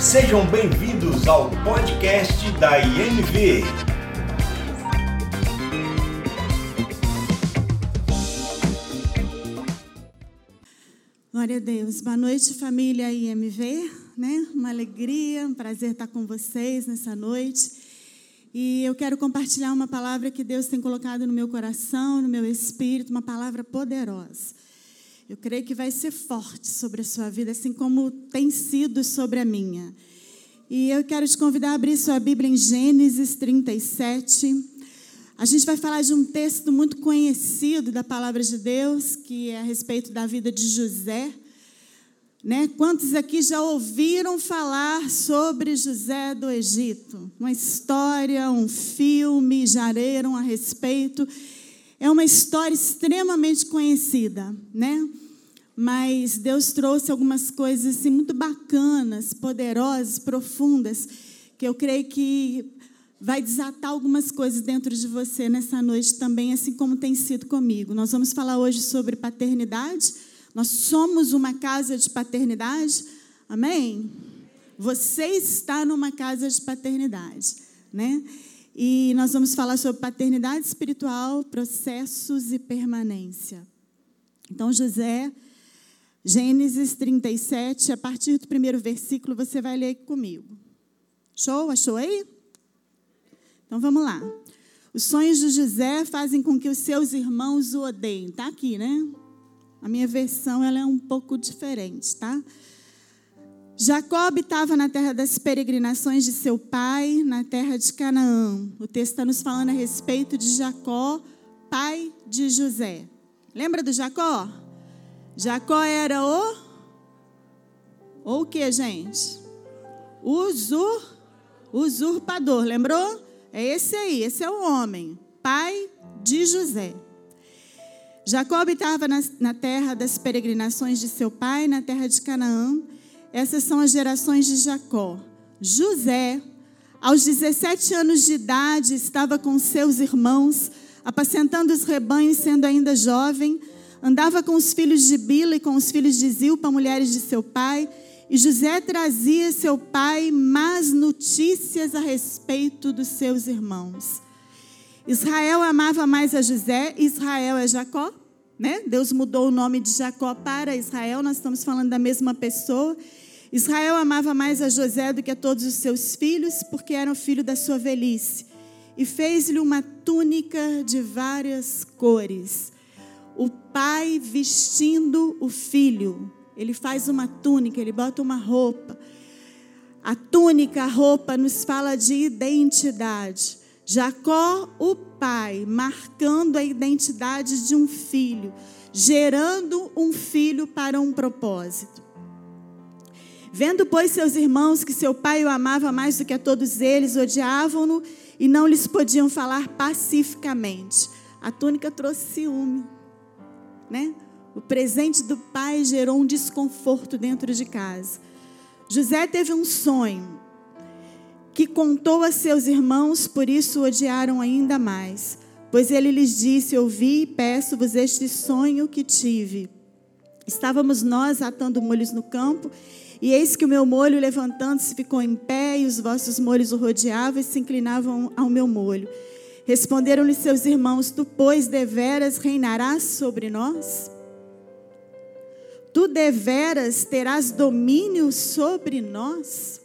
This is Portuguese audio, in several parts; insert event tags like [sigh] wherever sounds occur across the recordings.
Sejam bem-vindos ao podcast da IMV. Glória a Deus. Boa noite, família IMV. Né? Uma alegria, um prazer estar com vocês nessa noite. E eu quero compartilhar uma palavra que Deus tem colocado no meu coração, no meu espírito, uma palavra poderosa. Eu creio que vai ser forte sobre a sua vida, assim como tem sido sobre a minha. E eu quero te convidar a abrir sua Bíblia em Gênesis 37. A gente vai falar de um texto muito conhecido da palavra de Deus, que é a respeito da vida de José. Né? Quantos aqui já ouviram falar sobre José do Egito? Uma história, um filme, já leram a respeito. É uma história extremamente conhecida, né? mas Deus trouxe algumas coisas assim, muito bacanas, poderosas, profundas, que eu creio que vai desatar algumas coisas dentro de você nessa noite também, assim como tem sido comigo. Nós vamos falar hoje sobre paternidade. Nós somos uma casa de paternidade. Amém? Você está numa casa de paternidade, né? E nós vamos falar sobre paternidade espiritual, processos e permanência. Então, José Gênesis 37, a partir do primeiro versículo, você vai ler comigo. Show? Achou aí? Então vamos lá. Os sonhos de José fazem com que os seus irmãos o odeiem. Está aqui, né? A minha versão ela é um pouco diferente, tá? Jacó estava na terra das peregrinações de seu pai, na terra de Canaã. O texto está nos falando a respeito de Jacó, pai de José. Lembra do Jacó? Jacó era o. Ou o que, gente? Usur, usurpador, lembrou? É esse aí, esse é o homem, pai de José. Jacó habitava na, na terra das peregrinações de seu pai, na terra de Canaã. Essas são as gerações de Jacó. José, aos 17 anos de idade, estava com seus irmãos, apacentando os rebanhos, sendo ainda jovem andava com os filhos de Bila e com os filhos de Zilpa, mulheres de seu pai, e José trazia seu pai más notícias a respeito dos seus irmãos. Israel amava mais a José, Israel é Jacó, né? Deus mudou o nome de Jacó para Israel, nós estamos falando da mesma pessoa. Israel amava mais a José do que a todos os seus filhos, porque era o filho da sua velhice. E fez-lhe uma túnica de várias cores o pai vestindo o filho. Ele faz uma túnica, ele bota uma roupa. A túnica, a roupa, nos fala de identidade. Jacó, o pai, marcando a identidade de um filho, gerando um filho para um propósito. Vendo, pois, seus irmãos que seu pai o amava mais do que a todos eles, odiavam-no e não lhes podiam falar pacificamente. A túnica trouxe ciúme né? O presente do pai gerou um desconforto dentro de casa. José teve um sonho que contou a seus irmãos, por isso o odiaram ainda mais. Pois ele lhes disse: Ouvi e peço-vos este sonho que tive. Estávamos nós atando molhos no campo, e eis que o meu molho, levantando-se, ficou em pé, e os vossos molhos o rodeavam e se inclinavam ao meu molho. Responderam-lhe seus irmãos: Tu, pois, deveras reinarás sobre nós? Tu deveras terás domínio sobre nós?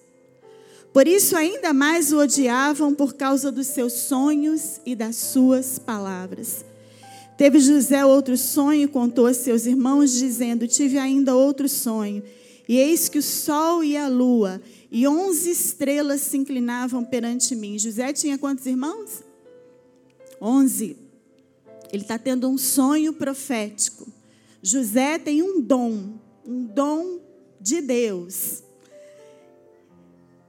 Por isso, ainda mais o odiavam por causa dos seus sonhos e das suas palavras. Teve José outro sonho e contou a seus irmãos, dizendo: Tive ainda outro sonho. E eis que o sol e a lua e onze estrelas se inclinavam perante mim. José tinha quantos irmãos? 11. Ele está tendo um sonho profético. José tem um dom, um dom de Deus.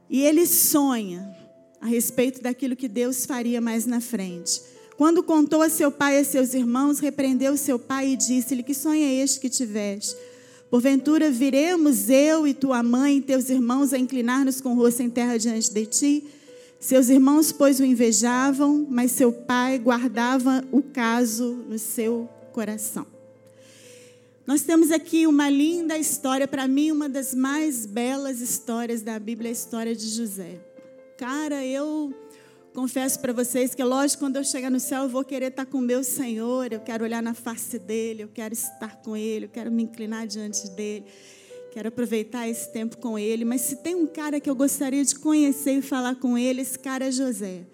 E ele sonha a respeito daquilo que Deus faria mais na frente. Quando contou a seu pai e a seus irmãos, repreendeu seu pai e disse-lhe: Que sonho é este que tiveste? Porventura viremos eu e tua mãe e teus irmãos a inclinar-nos com o rosto em terra diante de ti? Seus irmãos, pois, o invejavam, mas seu pai guardava o caso no seu coração. Nós temos aqui uma linda história, para mim, uma das mais belas histórias da Bíblia, a história de José. Cara, eu confesso para vocês que, lógico, quando eu chegar no céu, eu vou querer estar com o meu Senhor, eu quero olhar na face dele, eu quero estar com ele, eu quero me inclinar diante dele, quero aproveitar esse tempo com ele. Mas se tem um cara que eu gostaria de conhecer e falar com ele, esse cara é José.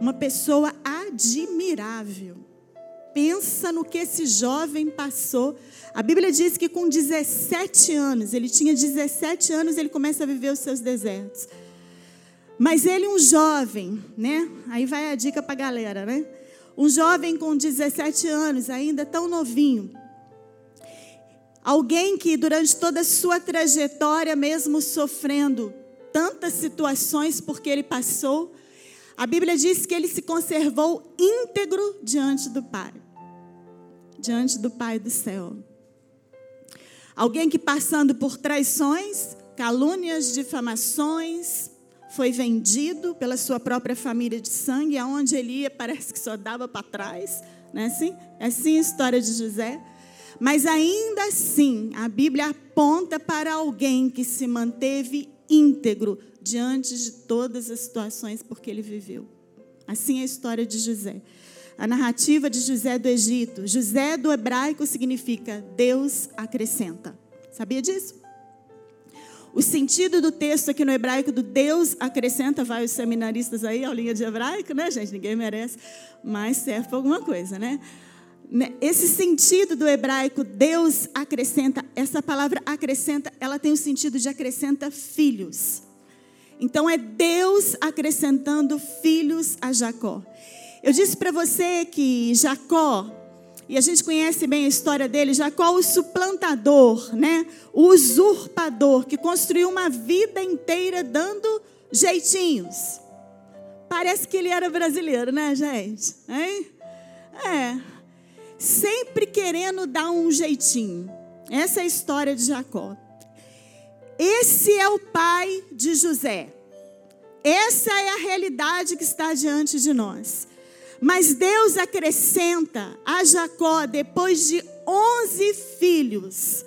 Uma pessoa admirável. Pensa no que esse jovem passou a Bíblia diz que com 17 anos, ele tinha 17 anos, ele começa a viver os seus desertos. Mas ele, um jovem, né? Aí vai a dica para a galera, né? Um jovem com 17 anos, ainda tão novinho. Alguém que durante toda a sua trajetória, mesmo sofrendo tantas situações porque ele passou, a Bíblia diz que ele se conservou íntegro diante do Pai. Diante do Pai do céu. Alguém que passando por traições, calúnias, difamações, foi vendido pela sua própria família de sangue, aonde ele ia parece que só dava para trás, não é assim? É assim a história de José. Mas ainda assim, a Bíblia aponta para alguém que se manteve íntegro diante de todas as situações porque ele viveu. Assim é a história de José a narrativa de José do Egito. José do hebraico significa Deus acrescenta. Sabia disso? O sentido do texto aqui no hebraico do Deus acrescenta, vai os seminaristas aí, aulinha de hebraico, né, gente? Ninguém merece, mas serve para alguma coisa, né? né? Esse sentido do hebraico, Deus acrescenta, essa palavra acrescenta, ela tem o sentido de acrescenta filhos. Então é Deus acrescentando filhos a Jacó. Eu disse para você que Jacó, e a gente conhece bem a história dele, Jacó, o suplantador, né? O usurpador, que construiu uma vida inteira dando jeitinhos. Parece que ele era brasileiro, né, gente? Hein? É. Sempre querendo dar um jeitinho. Essa é a história de Jacó. Esse é o pai de José. Essa é a realidade que está diante de nós. Mas Deus acrescenta a Jacó depois de 11 filhos.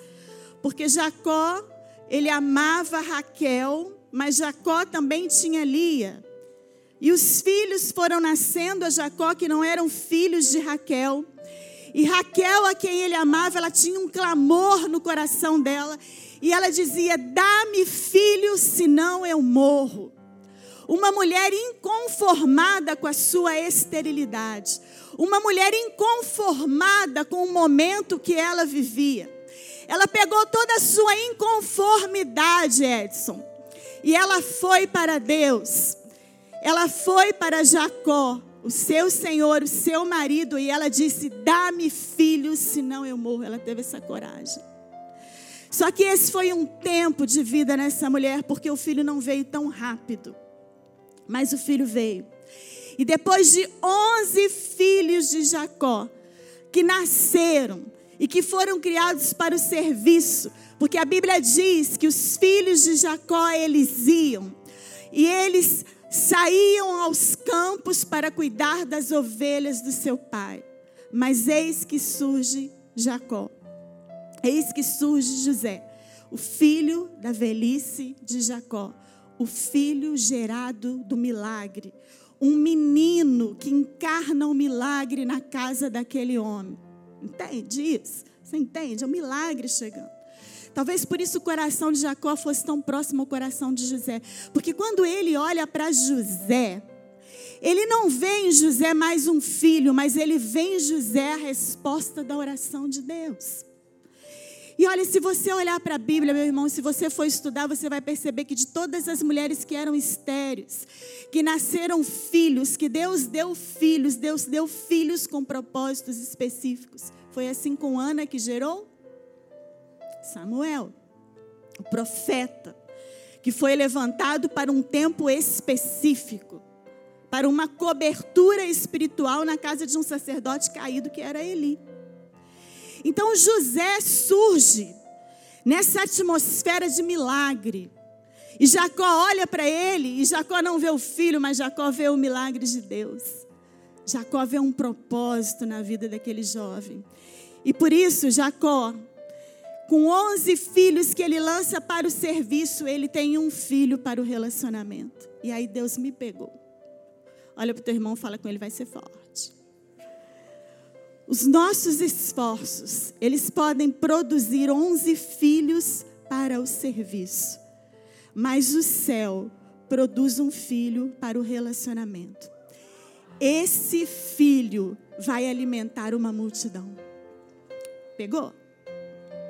Porque Jacó, ele amava Raquel, mas Jacó também tinha Lia. E os filhos foram nascendo a Jacó que não eram filhos de Raquel. E Raquel, a quem ele amava, ela tinha um clamor no coração dela. E ela dizia: Dá-me filho, senão eu morro uma mulher inconformada com a sua esterilidade, uma mulher inconformada com o momento que ela vivia. Ela pegou toda a sua inconformidade, Edson, e ela foi para Deus. Ela foi para Jacó, o seu senhor, o seu marido, e ela disse: Dá-me filhos, senão eu morro. Ela teve essa coragem. Só que esse foi um tempo de vida nessa mulher, porque o filho não veio tão rápido mas o filho veio. E depois de 11 filhos de Jacó, que nasceram e que foram criados para o serviço, porque a Bíblia diz que os filhos de Jacó eles iam e eles saíam aos campos para cuidar das ovelhas do seu pai. Mas eis que surge Jacó. Eis que surge José, o filho da velhice de Jacó o filho gerado do milagre. Um menino que encarna o milagre na casa daquele homem. Entende isso? Você entende? É um milagre chegando. Talvez por isso o coração de Jacó fosse tão próximo ao coração de José. Porque quando ele olha para José, ele não vê em José mais um filho, mas ele vê em José a resposta da oração de Deus. E olha, se você olhar para a Bíblia, meu irmão, se você for estudar, você vai perceber que de todas as mulheres que eram estéreis, que nasceram filhos, que Deus deu filhos, Deus deu filhos com propósitos específicos. Foi assim com Ana que gerou Samuel, o profeta, que foi levantado para um tempo específico, para uma cobertura espiritual na casa de um sacerdote caído que era Eli. Então José surge nessa atmosfera de milagre. E Jacó olha para ele, e Jacó não vê o filho, mas Jacó vê o milagre de Deus. Jacó vê um propósito na vida daquele jovem. E por isso, Jacó, Com 11 filhos que ele lança para o serviço, ele tem um filho para o relacionamento. E aí Deus me pegou. Olha para o teu irmão, fala com ele, vai ser forte. Os nossos esforços, eles podem produzir 11 filhos para o serviço. Mas o céu produz um filho para o relacionamento. Esse filho vai alimentar uma multidão. Pegou?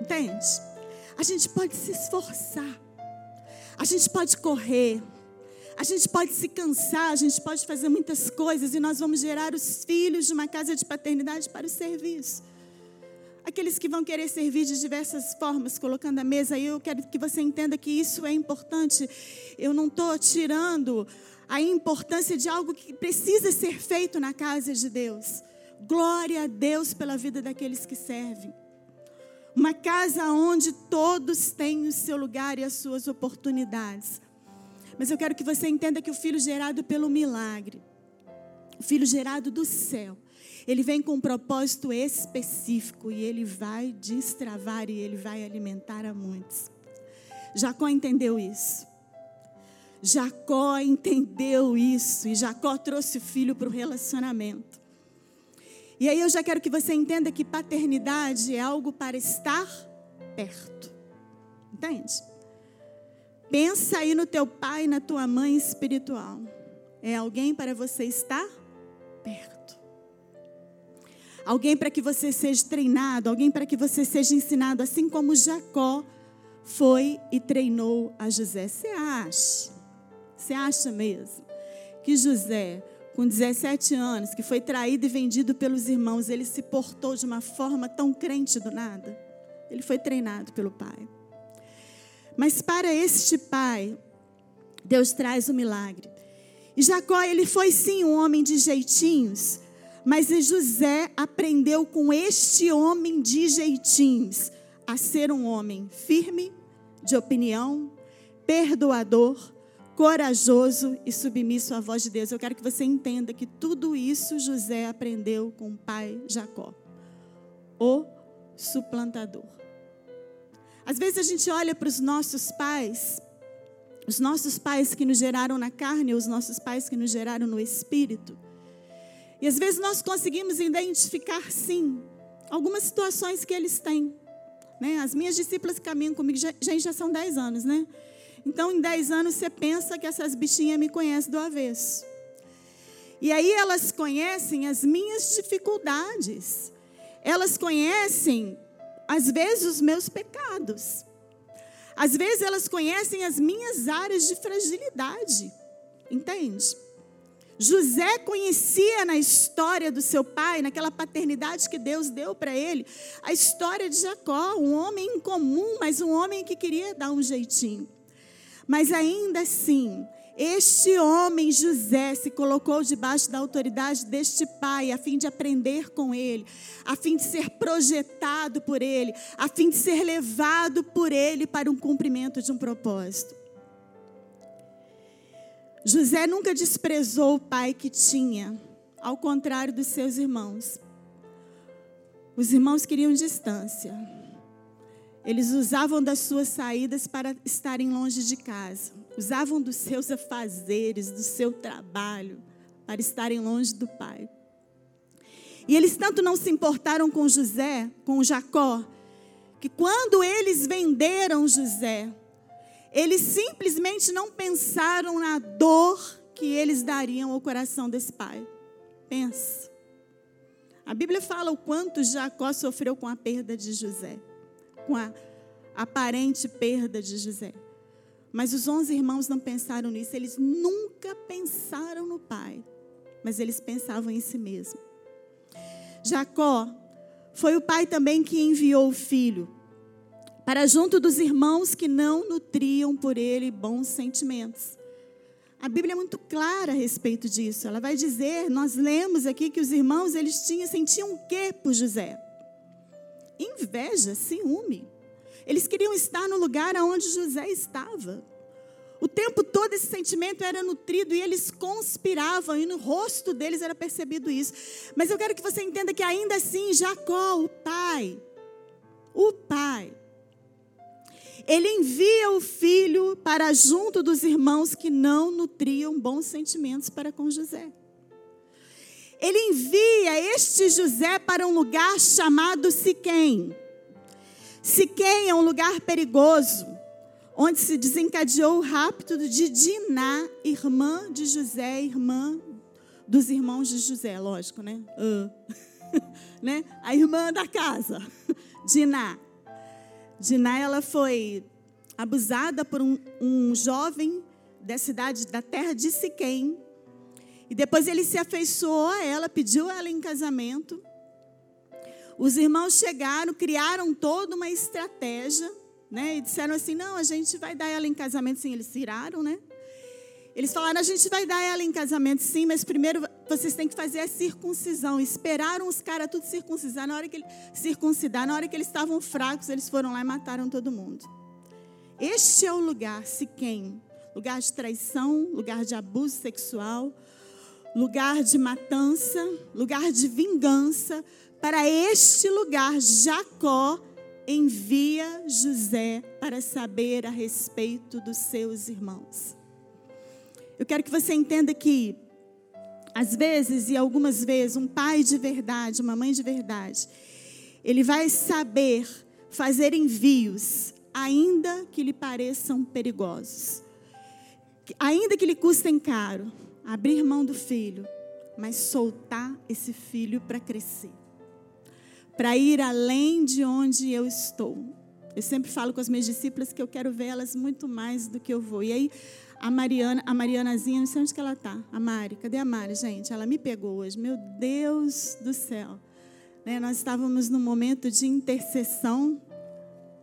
Entende? A gente pode se esforçar. A gente pode correr. A gente pode se cansar, a gente pode fazer muitas coisas e nós vamos gerar os filhos de uma casa de paternidade para o serviço. Aqueles que vão querer servir de diversas formas, colocando a mesa, eu quero que você entenda que isso é importante. Eu não estou tirando a importância de algo que precisa ser feito na casa de Deus. Glória a Deus pela vida daqueles que servem. Uma casa onde todos têm o seu lugar e as suas oportunidades. Mas eu quero que você entenda que o filho gerado pelo milagre, o filho gerado do céu, ele vem com um propósito específico e ele vai destravar e ele vai alimentar a muitos. Jacó entendeu isso. Jacó entendeu isso e Jacó trouxe o filho para o relacionamento. E aí eu já quero que você entenda que paternidade é algo para estar perto. Entende? Pensa aí no teu pai e na tua mãe espiritual. É alguém para você estar perto. Alguém para que você seja treinado, alguém para que você seja ensinado, assim como Jacó foi e treinou a José. Você acha? Você acha mesmo que José, com 17 anos, que foi traído e vendido pelos irmãos, ele se portou de uma forma tão crente do nada? Ele foi treinado pelo pai. Mas para este pai, Deus traz o milagre. E Jacó, ele foi sim um homem de jeitinhos, mas José aprendeu com este homem de jeitinhos a ser um homem firme, de opinião, perdoador, corajoso e submisso à voz de Deus. Eu quero que você entenda que tudo isso José aprendeu com o pai Jacó, o suplantador. Às vezes a gente olha para os nossos pais, os nossos pais que nos geraram na carne, os nossos pais que nos geraram no espírito. E às vezes nós conseguimos identificar, sim, algumas situações que eles têm. Né? As minhas discípulas que caminham comigo já, já são 10 anos, né? Então, em 10 anos, você pensa que essas bichinhas me conhecem do avesso. E aí elas conhecem as minhas dificuldades. Elas conhecem às vezes, os meus pecados. Às vezes, elas conhecem as minhas áreas de fragilidade. Entende? José conhecia na história do seu pai, naquela paternidade que Deus deu para ele, a história de Jacó, um homem incomum, mas um homem que queria dar um jeitinho. Mas ainda assim, este homem, José, se colocou debaixo da autoridade deste pai, a fim de aprender com ele, a fim de ser projetado por ele, a fim de ser levado por ele para um cumprimento de um propósito. José nunca desprezou o pai que tinha, ao contrário dos seus irmãos. Os irmãos queriam distância. Eles usavam das suas saídas para estarem longe de casa usavam dos seus afazeres, do seu trabalho, para estarem longe do pai. E eles tanto não se importaram com José, com Jacó, que quando eles venderam José, eles simplesmente não pensaram na dor que eles dariam ao coração desse pai. Pensa. A Bíblia fala o quanto Jacó sofreu com a perda de José, com a aparente perda de José. Mas os onze irmãos não pensaram nisso, eles nunca pensaram no pai, mas eles pensavam em si mesmo. Jacó foi o pai também que enviou o filho para junto dos irmãos que não nutriam por ele bons sentimentos. A Bíblia é muito clara a respeito disso. Ela vai dizer, nós lemos aqui que os irmãos eles tinham sentiam o quê por José? Inveja, ciúme. Eles queriam estar no lugar onde José estava. O tempo todo esse sentimento era nutrido e eles conspiravam, e no rosto deles era percebido isso. Mas eu quero que você entenda que ainda assim, Jacó, o pai, o pai, ele envia o filho para junto dos irmãos que não nutriam bons sentimentos para com José. Ele envia este José para um lugar chamado Siquém. Siquém é um lugar perigoso, onde se desencadeou o rapto de Diná, irmã de José, irmã dos irmãos de José, lógico, né? Uh. [laughs] né? A irmã da casa, Diná. Diná, ela foi abusada por um, um jovem da cidade, da terra de Siquém. E depois ele se afeiçoou a ela, pediu ela em casamento. Os irmãos chegaram, criaram toda uma estratégia, né? E disseram assim: não, a gente vai dar ela em casamento. Sim, eles se iraram, né? Eles falaram: a gente vai dar ela em casamento, sim, mas primeiro vocês têm que fazer a circuncisão. Esperaram os caras tudo circuncidar. Na hora que ele, circuncidar, na hora que eles estavam fracos, eles foram lá e mataram todo mundo. Este é o lugar, Siquém, lugar de traição, lugar de abuso sexual, lugar de matança, lugar de vingança. Para este lugar, Jacó envia José para saber a respeito dos seus irmãos. Eu quero que você entenda que, às vezes e algumas vezes, um pai de verdade, uma mãe de verdade, ele vai saber fazer envios, ainda que lhe pareçam perigosos, ainda que lhe custem caro, abrir mão do filho, mas soltar esse filho para crescer, para ir além de onde eu estou. Eu sempre falo com as minhas discípulas que eu quero vê-las muito mais do que eu vou. E aí, a Mariana, a Marianazinha, não sei onde que ela está. A Mari, cadê a Mari, gente? Ela me pegou hoje. Meu Deus do céu. Né? Nós estávamos num momento de intercessão.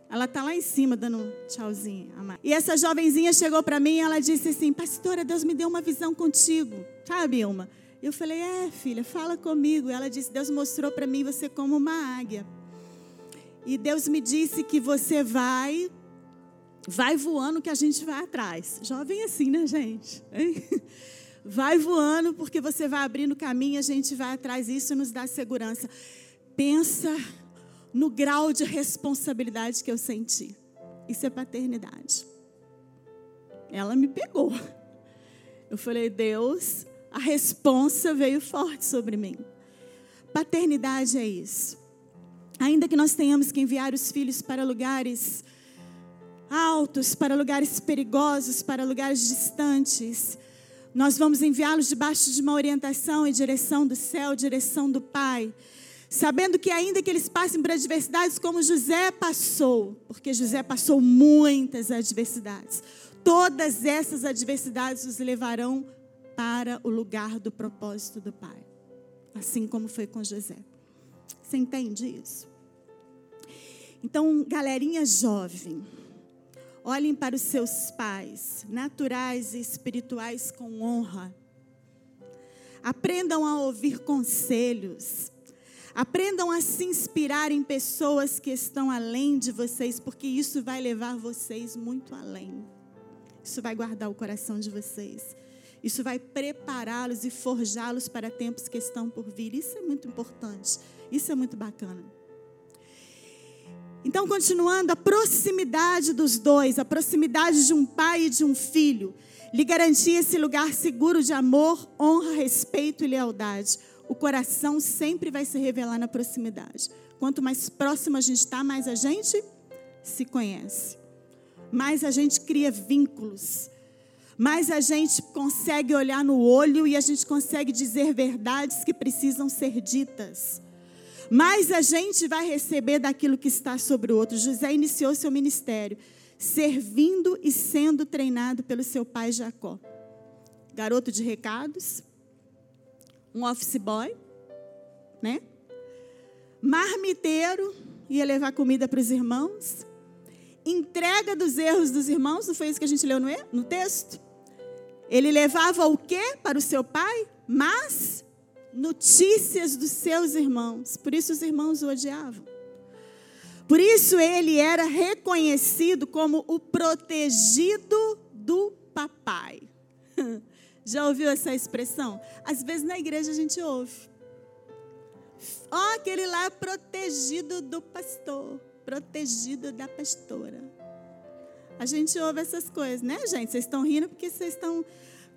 Ela está lá em cima dando um tchauzinho. E essa jovenzinha chegou para mim e ela disse assim: Pastora, Deus me deu uma visão contigo. Sabe, Ilma? Eu falei: É, filha, fala comigo. Ela disse: Deus mostrou para mim você como uma águia. E Deus me disse que você vai vai voando que a gente vai atrás. Jovem assim, né, gente? Hein? [laughs] Vai voando porque você vai abrindo caminho, a gente vai atrás. Isso nos dá segurança. Pensa no grau de responsabilidade que eu senti. Isso é paternidade. Ela me pegou. Eu falei, Deus, a responsa veio forte sobre mim. Paternidade é isso. Ainda que nós tenhamos que enviar os filhos para lugares altos, para lugares perigosos, para lugares distantes. Nós vamos enviá-los debaixo de uma orientação e direção do céu, direção do Pai. Sabendo que, ainda que eles passem por adversidades como José passou, porque José passou muitas adversidades, todas essas adversidades os levarão para o lugar do propósito do Pai. Assim como foi com José. Você entende isso? Então, galerinha jovem, Olhem para os seus pais, naturais e espirituais, com honra. Aprendam a ouvir conselhos. Aprendam a se inspirar em pessoas que estão além de vocês, porque isso vai levar vocês muito além. Isso vai guardar o coração de vocês. Isso vai prepará-los e forjá-los para tempos que estão por vir. Isso é muito importante. Isso é muito bacana. Então, continuando, a proximidade dos dois, a proximidade de um pai e de um filho, lhe garantia esse lugar seguro de amor, honra, respeito e lealdade. O coração sempre vai se revelar na proximidade. Quanto mais próximo a gente está, mais a gente se conhece, mais a gente cria vínculos, mais a gente consegue olhar no olho e a gente consegue dizer verdades que precisam ser ditas mais a gente vai receber daquilo que está sobre o outro. José iniciou seu ministério servindo e sendo treinado pelo seu pai Jacó. Garoto de recados, um office boy, né? Marmiteiro, ia levar comida para os irmãos. Entrega dos erros dos irmãos, não foi isso que a gente leu no, no texto? Ele levava o que para o seu pai? Mas notícias dos seus irmãos. Por isso os irmãos o odiavam. Por isso ele era reconhecido como o protegido do papai. [laughs] Já ouviu essa expressão? Às vezes na igreja a gente ouve. Ó, oh, aquele lá é protegido do pastor, protegido da pastora. A gente ouve essas coisas, né, gente? Vocês estão rindo porque vocês estão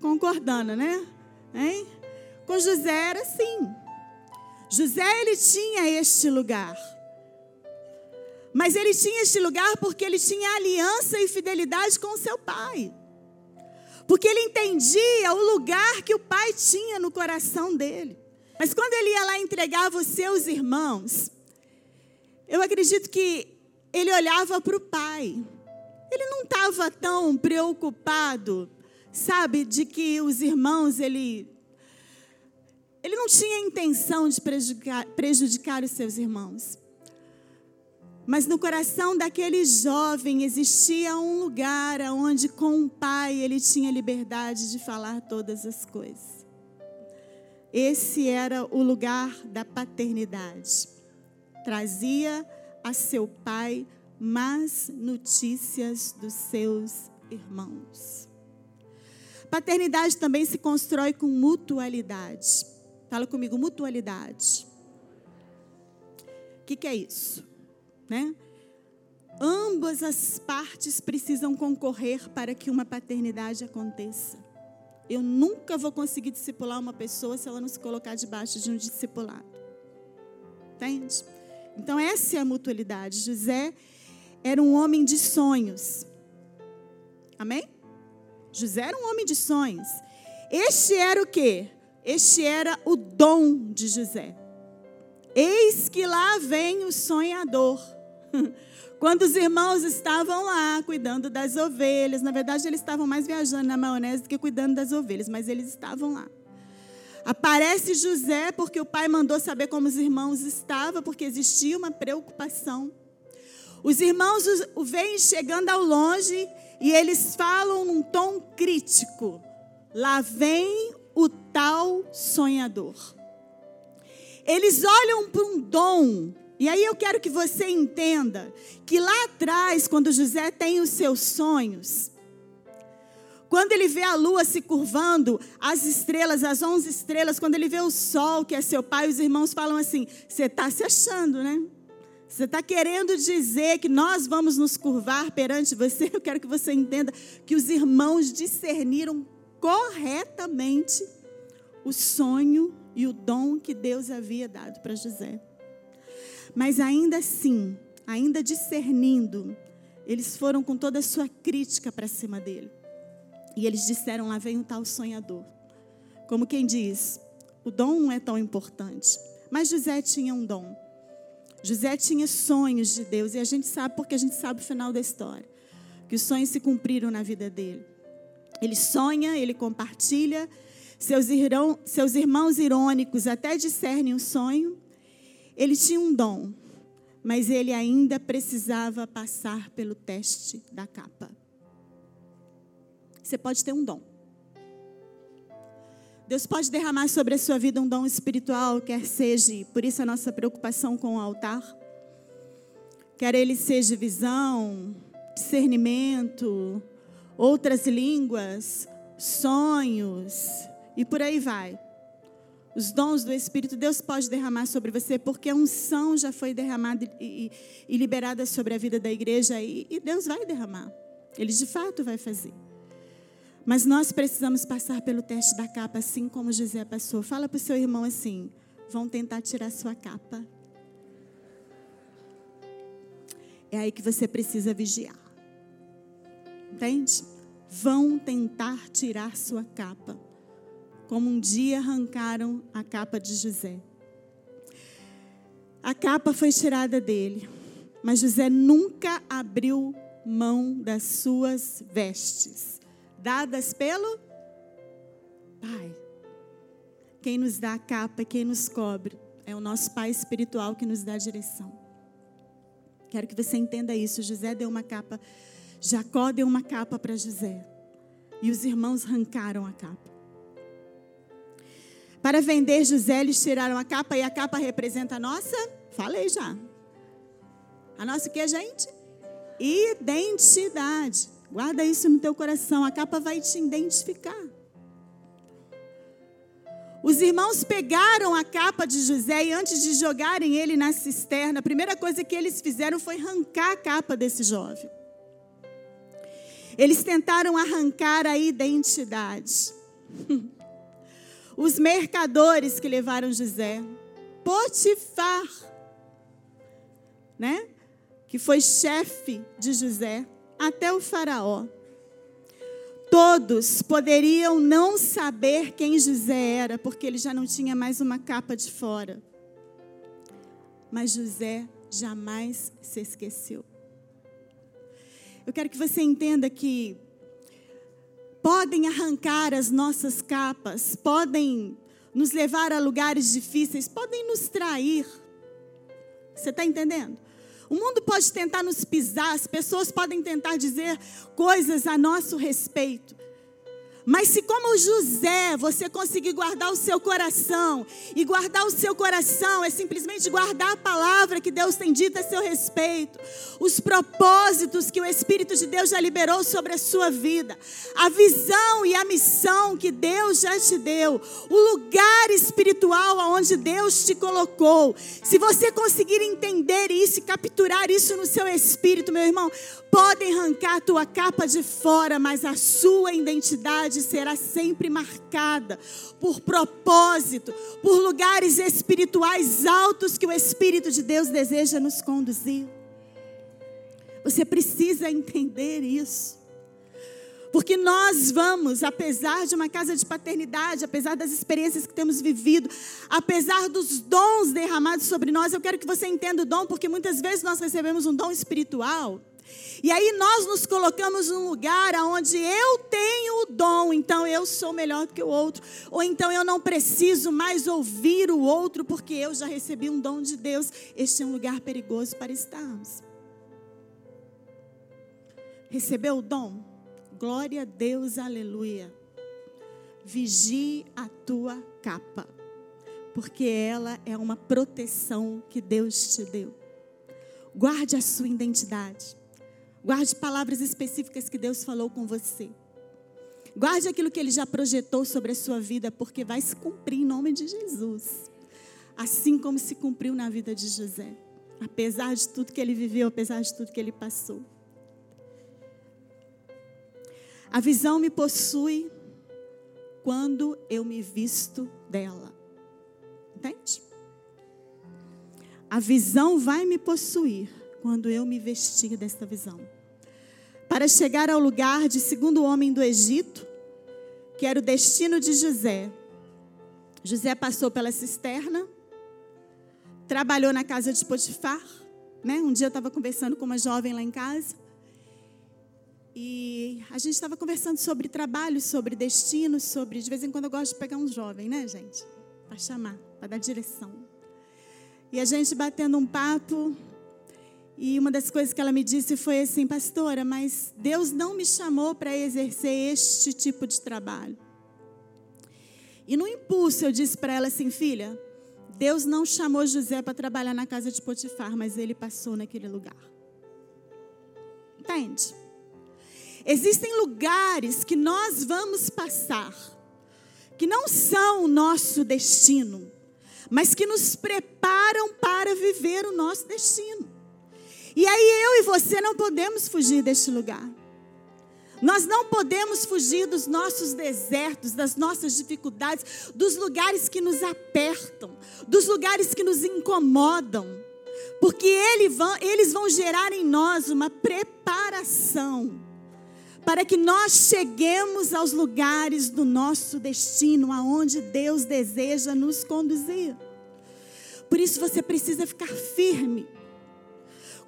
concordando, né? Hein? Com José era assim. José ele tinha este lugar. Mas ele tinha este lugar porque ele tinha aliança e fidelidade com seu pai. Porque ele entendia o lugar que o pai tinha no coração dele. Mas quando ele ia lá entregava os seus irmãos, eu acredito que ele olhava para o pai. Ele não estava tão preocupado, sabe, de que os irmãos ele ele não tinha intenção de prejudicar, prejudicar os seus irmãos. Mas no coração daquele jovem existia um lugar onde, com o pai, ele tinha liberdade de falar todas as coisas. Esse era o lugar da paternidade. Trazia a seu pai más notícias dos seus irmãos. Paternidade também se constrói com mutualidade. Fala comigo, mutualidade. O que, que é isso? Né? Ambas as partes precisam concorrer para que uma paternidade aconteça. Eu nunca vou conseguir discipular uma pessoa se ela não se colocar debaixo de um discipulado. Entende? Então, essa é a mutualidade. José era um homem de sonhos. Amém? José era um homem de sonhos. Este era o quê? Este era o dom de José. Eis que lá vem o sonhador. [laughs] Quando os irmãos estavam lá cuidando das ovelhas, na verdade eles estavam mais viajando na maionese do que cuidando das ovelhas, mas eles estavam lá. Aparece José porque o pai mandou saber como os irmãos estavam, porque existia uma preocupação. Os irmãos o veem chegando ao longe e eles falam num tom crítico: Lá vem o tal sonhador. Eles olham para um dom, e aí eu quero que você entenda que lá atrás, quando José tem os seus sonhos, quando ele vê a lua se curvando, as estrelas, as onze estrelas, quando ele vê o sol, que é seu pai, os irmãos falam assim: você está se achando, né? Você está querendo dizer que nós vamos nos curvar perante você? Eu quero que você entenda que os irmãos discerniram corretamente o sonho e o dom que Deus havia dado para José. Mas ainda assim, ainda discernindo, eles foram com toda a sua crítica para cima dele. E eles disseram: lá vem um tal sonhador. Como quem diz, o dom não é tão importante. Mas José tinha um dom. José tinha sonhos de Deus. E a gente sabe, porque a gente sabe o final da história. Que os sonhos se cumpriram na vida dele. Ele sonha, ele compartilha. Seus, seus irmãos irônicos até discernem o sonho. Ele tinha um dom, mas ele ainda precisava passar pelo teste da capa. Você pode ter um dom. Deus pode derramar sobre a sua vida um dom espiritual, quer seja, por isso a nossa preocupação com o altar, quer ele seja visão, discernimento, outras línguas, sonhos e por aí vai. Os dons do Espírito, Deus pode derramar sobre você, porque a unção já foi derramada e, e, e liberada sobre a vida da igreja, e, e Deus vai derramar. Ele de fato vai fazer. Mas nós precisamos passar pelo teste da capa, assim como José passou. Fala para o seu irmão assim: vão tentar tirar sua capa. É aí que você precisa vigiar. Entende? Vão tentar tirar sua capa. Como um dia arrancaram a capa de José. A capa foi tirada dele, mas José nunca abriu mão das suas vestes dadas pelo Pai. Quem nos dá a capa, quem nos cobre, é o nosso Pai espiritual que nos dá a direção. Quero que você entenda isso. José deu uma capa, Jacó deu uma capa para José. E os irmãos arrancaram a capa. Para vender José, eles tiraram a capa e a capa representa a nossa, falei já. A nossa o que, gente? Identidade. Guarda isso no teu coração, a capa vai te identificar. Os irmãos pegaram a capa de José e antes de jogarem ele na cisterna, a primeira coisa que eles fizeram foi arrancar a capa desse jovem. Eles tentaram arrancar a identidade. [laughs] Os mercadores que levaram José, Potifar, né? Que foi chefe de José, até o faraó. Todos poderiam não saber quem José era, porque ele já não tinha mais uma capa de fora. Mas José jamais se esqueceu. Eu quero que você entenda que podem arrancar as nossas capas, podem nos levar a lugares difíceis, podem nos trair. Você está entendendo? O mundo pode tentar nos pisar, as pessoas podem tentar dizer coisas a nosso respeito. Mas se como José você conseguir guardar o seu coração, e guardar o seu coração é simplesmente guardar a palavra que Deus tem dito a seu respeito, os propósitos que o Espírito de Deus já liberou sobre a sua vida, a visão e a missão que Deus já te deu, o lugar espiritual aonde Deus te colocou. Se você conseguir entender isso e capturar isso no seu espírito, meu irmão, podem arrancar a tua capa de fora, mas a sua identidade será sempre marcada por propósito, por lugares espirituais altos que o Espírito de Deus deseja nos conduzir. Você precisa entender isso. Porque nós vamos, apesar de uma casa de paternidade, apesar das experiências que temos vivido, apesar dos dons derramados sobre nós, eu quero que você entenda o dom, porque muitas vezes nós recebemos um dom espiritual e aí nós nos colocamos num lugar onde eu tenho o dom, então eu sou melhor do que o outro, ou então eu não preciso mais ouvir o outro porque eu já recebi um dom de Deus. Este é um lugar perigoso para estarmos. Recebeu o dom? Glória a Deus, aleluia. Vigie a tua capa, porque ela é uma proteção que Deus te deu. Guarde a sua identidade. Guarde palavras específicas que Deus falou com você. Guarde aquilo que Ele já projetou sobre a sua vida, porque vai se cumprir em nome de Jesus. Assim como se cumpriu na vida de José. Apesar de tudo que ele viveu, apesar de tudo que ele passou. A visão me possui quando eu me visto dela. Entende? A visão vai me possuir quando eu me vestir desta visão. Para chegar ao lugar de segundo homem do Egito, que era o destino de José. José passou pela cisterna, trabalhou na casa de Potifar. Né? Um dia eu estava conversando com uma jovem lá em casa. E a gente estava conversando sobre trabalho, sobre destino, sobre. De vez em quando eu gosto de pegar um jovem, né, gente? Para chamar, para dar direção. E a gente batendo um papo, e uma das coisas que ela me disse foi assim, pastora, mas Deus não me chamou para exercer este tipo de trabalho. E no impulso eu disse para ela assim, filha, Deus não chamou José para trabalhar na casa de Potifar, mas ele passou naquele lugar. Entende? Existem lugares que nós vamos passar, que não são o nosso destino, mas que nos preparam para viver o nosso destino. E aí eu e você não podemos fugir deste lugar. Nós não podemos fugir dos nossos desertos, das nossas dificuldades, dos lugares que nos apertam, dos lugares que nos incomodam, porque eles vão gerar em nós uma preparação para que nós cheguemos aos lugares do nosso destino, aonde Deus deseja nos conduzir. Por isso você precisa ficar firme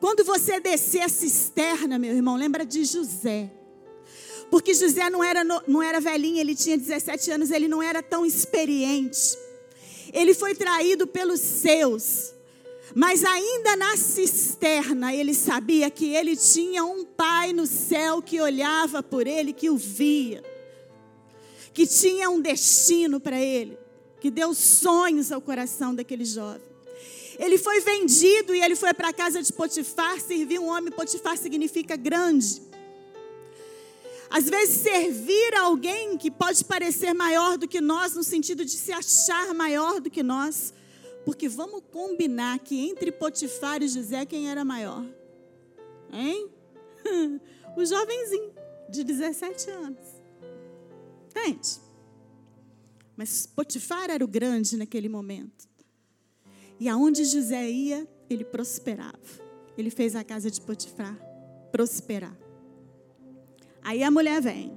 quando você descer a cisterna, meu irmão, lembra de José. Porque José não era, não era velhinho, ele tinha 17 anos, ele não era tão experiente. Ele foi traído pelos seus. Mas ainda na cisterna, ele sabia que ele tinha um pai no céu que olhava por ele, que o via. Que tinha um destino para ele. Que deu sonhos ao coração daquele jovem. Ele foi vendido e ele foi para a casa de Potifar servir um homem. Potifar significa grande. Às vezes, servir a alguém que pode parecer maior do que nós, no sentido de se achar maior do que nós. Porque vamos combinar que entre Potifar e José, quem era maior? Hein? [laughs] O jovenzinho, de 17 anos. Entende? Mas Potifar era o grande naquele momento. E aonde José ia, ele prosperava. Ele fez a casa de Potifar prosperar. Aí a mulher vem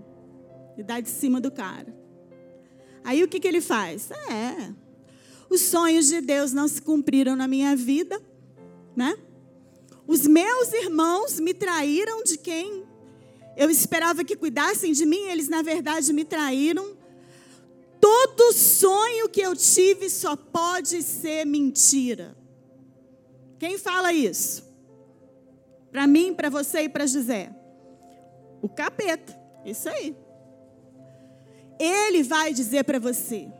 e dá de cima do cara. Aí o que, que ele faz? É, os sonhos de Deus não se cumpriram na minha vida, né? Os meus irmãos me traíram de quem eu esperava que cuidassem de mim, eles na verdade me traíram. Todo sonho que eu tive só pode ser mentira. Quem fala isso? Para mim, para você e para José. O capeta. Isso aí. Ele vai dizer para você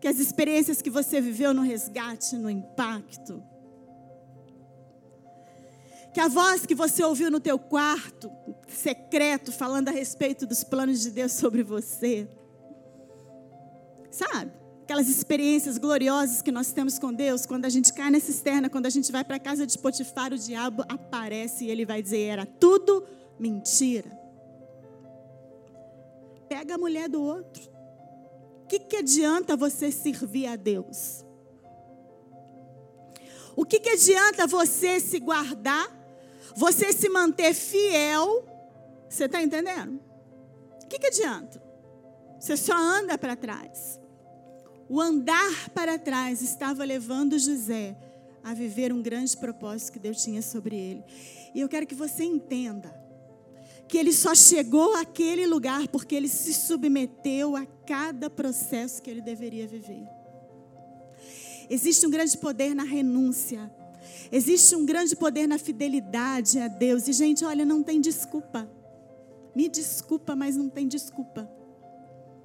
que as experiências que você viveu no resgate, no impacto, que a voz que você ouviu no teu quarto, secreto, falando a respeito dos planos de Deus sobre você, sabe? Aquelas experiências gloriosas que nós temos com Deus, quando a gente cai na cisterna, quando a gente vai para a casa de Potifar, o diabo aparece e ele vai dizer: era tudo mentira. Pega a mulher do outro. O que, que adianta você servir a Deus? O que, que adianta você se guardar, você se manter fiel? Você está entendendo? O que, que adianta? Você só anda para trás. O andar para trás estava levando José a viver um grande propósito que Deus tinha sobre ele. E eu quero que você entenda que ele só chegou àquele lugar porque ele se submeteu a cada processo que ele deveria viver. Existe um grande poder na renúncia. Existe um grande poder na fidelidade a Deus. E, gente, olha, não tem desculpa. Me desculpa, mas não tem desculpa.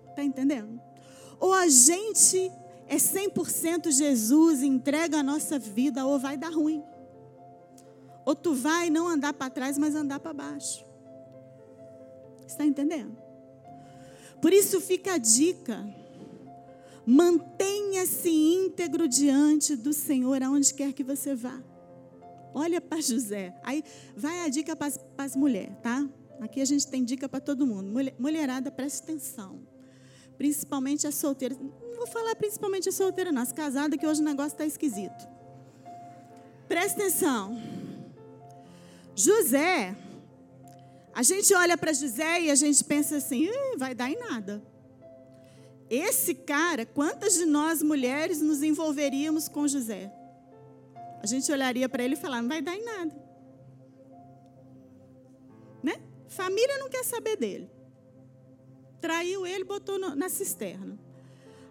Está entendendo? Ou a gente é 100% Jesus, entrega a nossa vida, ou vai dar ruim. Ou tu vai não andar para trás, mas andar para baixo. Está entendendo? Por isso fica a dica. Mantenha-se íntegro diante do Senhor aonde quer que você vá. Olha para José. Aí vai a dica para as mulheres, tá? Aqui a gente tem dica para todo mundo. Mulherada, preste atenção. Principalmente as solteiras. Não vou falar principalmente as solteiras, não. As casadas, que hoje o negócio está esquisito. Preste atenção. José a gente olha para José e a gente pensa assim: vai dar em nada. Esse cara, quantas de nós mulheres nos envolveríamos com José? A gente olharia para ele e falar: não vai dar em nada. Né? Família não quer saber dele. Traiu ele, botou no, na cisterna.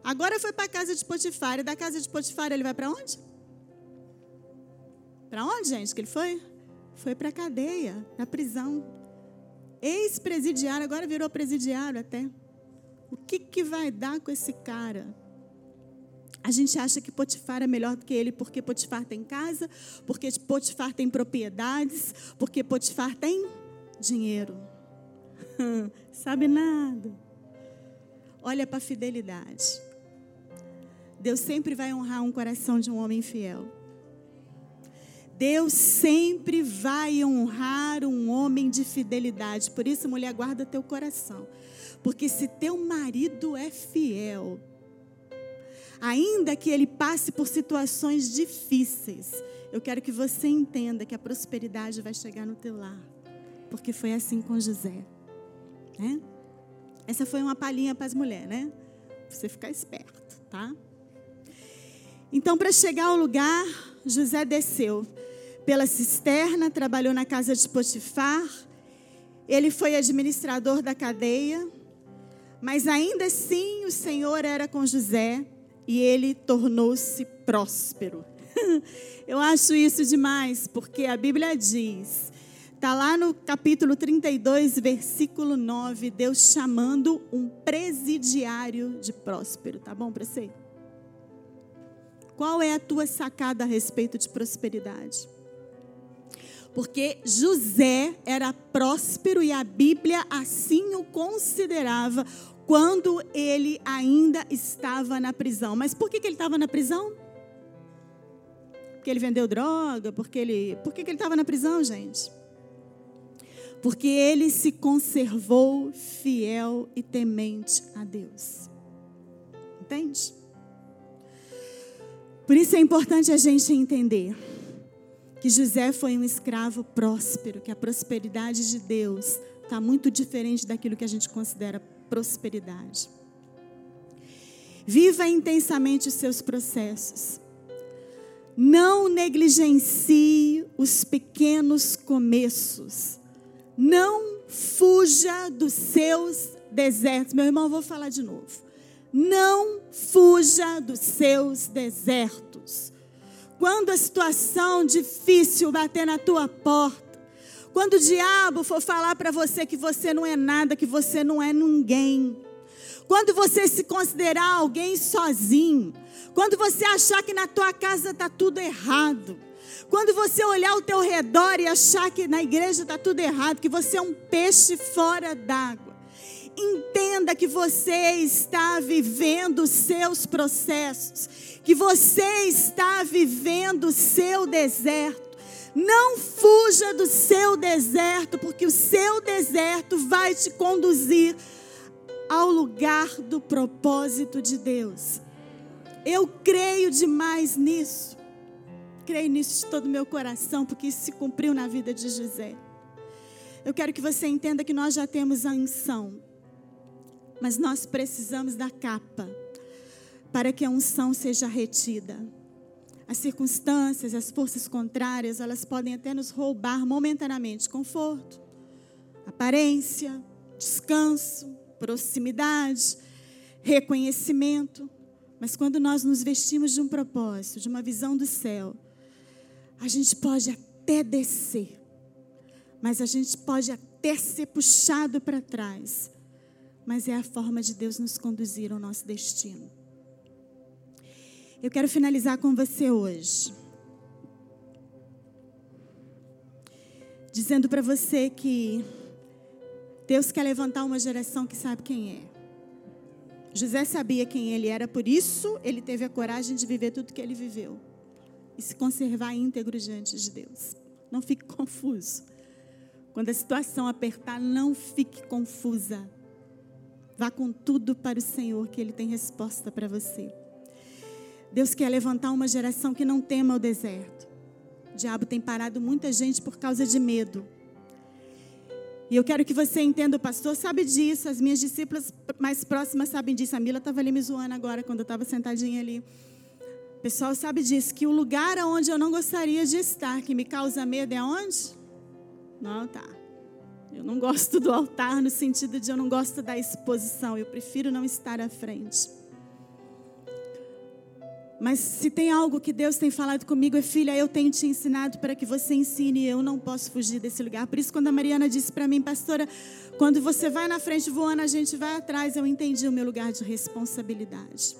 Agora foi para a casa de Potifar. E da casa de Potifar ele vai para onde? Para onde, gente, que ele foi? Foi para a cadeia, na prisão ex-presidiário, agora virou presidiário até. O que, que vai dar com esse cara? A gente acha que Potifar é melhor do que ele porque Potifar tem casa, porque Potifar tem propriedades, porque Potifar tem dinheiro. [laughs] Sabe nada. Olha para a fidelidade. Deus sempre vai honrar um coração de um homem fiel. Deus sempre vai honrar um homem de fidelidade. Por isso, mulher, guarda teu coração. Porque se teu marido é fiel, ainda que ele passe por situações difíceis, eu quero que você entenda que a prosperidade vai chegar no teu lar. Porque foi assim com José. Né? Essa foi uma palhinha para as mulheres, né? Você ficar esperto, tá? Então, para chegar ao lugar, José desceu pela cisterna, trabalhou na casa de Potifar. Ele foi administrador da cadeia, mas ainda assim o Senhor era com José e ele tornou-se próspero. [laughs] Eu acho isso demais, porque a Bíblia diz, está lá no capítulo 32, versículo 9, Deus chamando um presidiário de próspero, tá bom para você? Qual é a tua sacada a respeito de prosperidade? porque José era próspero e a Bíblia assim o considerava quando ele ainda estava na prisão. Mas por que, que ele estava na prisão? Porque ele vendeu droga? Porque ele, por que, que ele estava na prisão, gente? Porque ele se conservou fiel e temente a Deus. Entende? Por isso é importante a gente entender que José foi um escravo próspero, que a prosperidade de Deus está muito diferente daquilo que a gente considera prosperidade. Viva intensamente os seus processos. Não negligencie os pequenos começos. Não fuja dos seus desertos. Meu irmão, vou falar de novo. Não fuja dos seus desertos. Quando a situação difícil bater na tua porta, quando o diabo for falar para você que você não é nada, que você não é ninguém, quando você se considerar alguém sozinho, quando você achar que na tua casa está tudo errado, quando você olhar ao teu redor e achar que na igreja está tudo errado, que você é um peixe fora d'água, entenda que você está vivendo seus processos, que você está vivendo o seu deserto. Não fuja do seu deserto, porque o seu deserto vai te conduzir ao lugar do propósito de Deus. Eu creio demais nisso. Creio nisso de todo o meu coração, porque isso se cumpriu na vida de José. Eu quero que você entenda que nós já temos a unção, mas nós precisamos da capa para que a unção seja retida. As circunstâncias, as forças contrárias, elas podem até nos roubar momentaneamente conforto, aparência, descanso, proximidade, reconhecimento. Mas quando nós nos vestimos de um propósito, de uma visão do céu, a gente pode até descer, mas a gente pode até ser puxado para trás. Mas é a forma de Deus nos conduzir ao nosso destino. Eu quero finalizar com você hoje. Dizendo para você que Deus quer levantar uma geração que sabe quem é. José sabia quem ele era, por isso ele teve a coragem de viver tudo que ele viveu e se conservar íntegro diante de Deus. Não fique confuso. Quando a situação apertar, não fique confusa. Vá com tudo para o Senhor, que Ele tem resposta para você. Deus quer levantar uma geração que não tema o deserto. O diabo tem parado muita gente por causa de medo. E eu quero que você entenda, o pastor sabe disso, as minhas discípulas mais próximas sabem disso. A Mila estava ali me zoando agora, quando eu estava sentadinha ali. O pessoal sabe disso, que o lugar onde eu não gostaria de estar, que me causa medo, é onde? No altar. Eu não gosto do altar no sentido de eu não gosto da exposição, eu prefiro não estar à frente. Mas se tem algo que Deus tem falado comigo, é filha, eu tenho te ensinado para que você ensine, eu não posso fugir desse lugar. Por isso, quando a Mariana disse para mim, pastora, quando você vai na frente voando, a gente vai atrás, eu entendi o meu lugar de responsabilidade.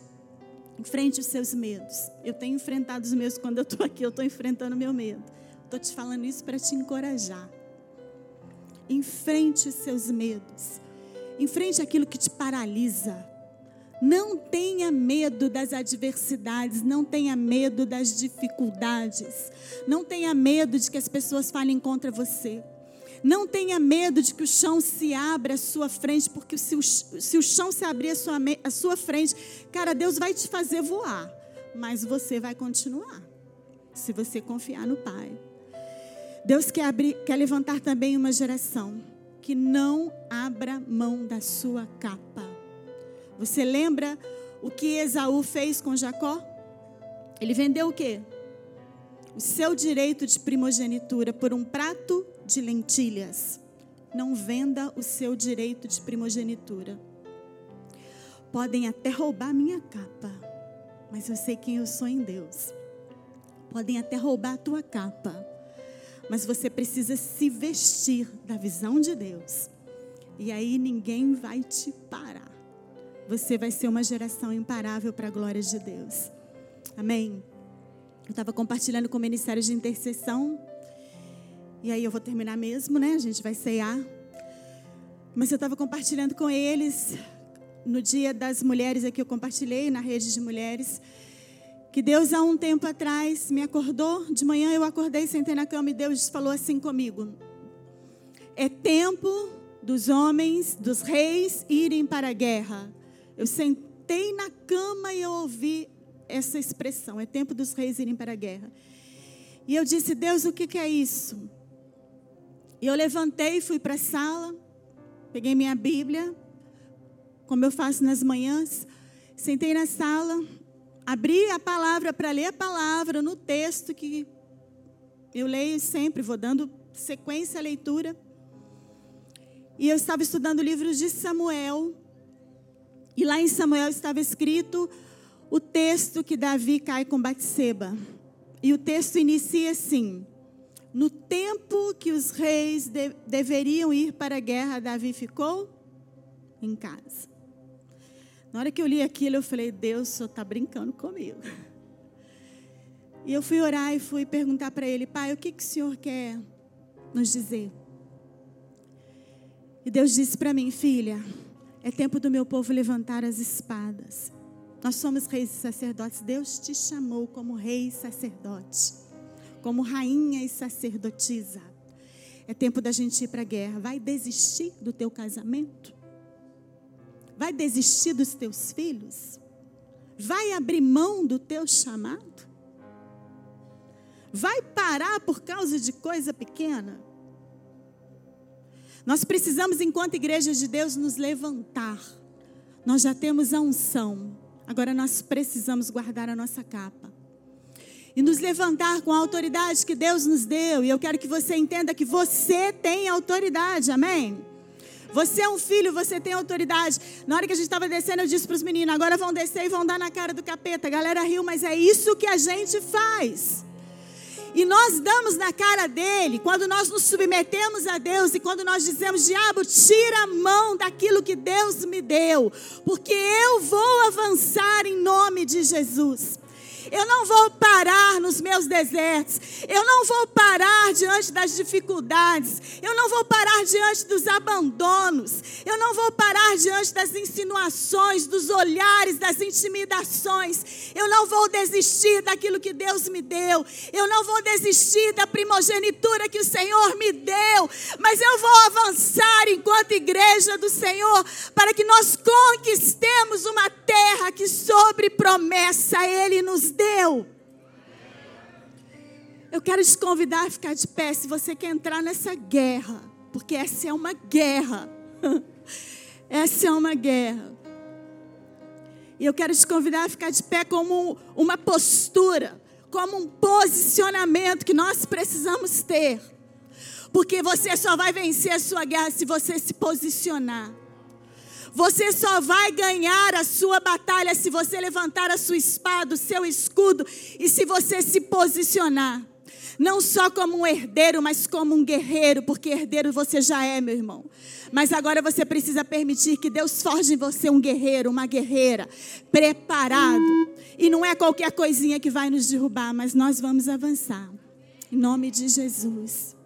Enfrente os seus medos. Eu tenho enfrentado os meus quando eu estou aqui, eu estou enfrentando o meu medo. Estou te falando isso para te encorajar. Enfrente os seus medos. Enfrente aquilo que te paralisa. Não tenha medo das adversidades, não tenha medo das dificuldades, não tenha medo de que as pessoas falem contra você. Não tenha medo de que o chão se abra à sua frente, porque se o, se o chão se abrir à sua, à sua frente, cara, Deus vai te fazer voar, mas você vai continuar, se você confiar no Pai. Deus quer, abrir, quer levantar também uma geração que não abra mão da sua capa. Você lembra o que Esaú fez com Jacó? Ele vendeu o quê? O seu direito de primogenitura por um prato de lentilhas. Não venda o seu direito de primogenitura. Podem até roubar minha capa, mas eu sei quem eu sou em Deus. Podem até roubar a tua capa, mas você precisa se vestir da visão de Deus. E aí ninguém vai te parar você vai ser uma geração imparável para a glória de Deus. Amém? Eu estava compartilhando com o Ministério de Intercessão. E aí eu vou terminar mesmo, né? A gente vai ceiar. Mas eu estava compartilhando com eles no dia das mulheres aqui eu compartilhei na rede de mulheres que Deus há um tempo atrás me acordou de manhã eu acordei sentei na cama e Deus falou assim comigo É tempo dos homens, dos reis irem para a guerra. Eu sentei na cama e eu ouvi essa expressão: é tempo dos reis irem para a guerra. E eu disse: Deus, o que, que é isso? E eu levantei, fui para a sala, peguei minha Bíblia, como eu faço nas manhãs, sentei na sala, abri a palavra para ler a palavra no texto que eu leio sempre, vou dando sequência à leitura. E eu estava estudando o livro de Samuel. E lá em Samuel estava escrito o texto que Davi cai com Batseba. E o texto inicia assim: No tempo que os reis de, deveriam ir para a guerra, Davi ficou em casa. Na hora que eu li aquilo, eu falei: Deus, senhor está brincando comigo. E eu fui orar e fui perguntar para ele: Pai, o que, que o senhor quer nos dizer? E Deus disse para mim: Filha, é tempo do meu povo levantar as espadas. Nós somos reis e sacerdotes. Deus te chamou como rei e sacerdote, como rainha e sacerdotisa. É tempo da gente ir para a guerra. Vai desistir do teu casamento? Vai desistir dos teus filhos? Vai abrir mão do teu chamado? Vai parar por causa de coisa pequena? Nós precisamos, enquanto igreja de Deus, nos levantar. Nós já temos a unção. Agora nós precisamos guardar a nossa capa. E nos levantar com a autoridade que Deus nos deu. E eu quero que você entenda que você tem autoridade, amém? Você é um filho, você tem autoridade. Na hora que a gente estava descendo, eu disse para os meninos: agora vão descer e vão dar na cara do capeta. A galera riu, mas é isso que a gente faz. E nós damos na cara dele quando nós nos submetemos a Deus e quando nós dizemos: Diabo, tira a mão daquilo que Deus me deu, porque eu vou avançar em nome de Jesus. Eu não vou parar nos meus desertos. Eu não vou parar diante das dificuldades. Eu não vou parar diante dos abandonos. Eu não vou parar diante das insinuações, dos olhares, das intimidações. Eu não vou desistir daquilo que Deus me deu. Eu não vou desistir da primogenitura que o Senhor me deu. Mas eu vou avançar enquanto igreja do Senhor para que nós conquistemos uma terra que sobre promessa Ele nos deu. Eu quero te convidar a ficar de pé se você quer entrar nessa guerra, porque essa é uma guerra. [laughs] Essa é uma guerra. E eu quero te convidar a ficar de pé como uma postura, como um posicionamento que nós precisamos ter. Porque você só vai vencer a sua guerra se você se posicionar. Você só vai ganhar a sua batalha se você levantar a sua espada, o seu escudo e se você se posicionar. Não só como um herdeiro, mas como um guerreiro, porque herdeiro você já é, meu irmão. Mas agora você precisa permitir que Deus forge em você um guerreiro, uma guerreira, preparado. E não é qualquer coisinha que vai nos derrubar, mas nós vamos avançar. Em nome de Jesus.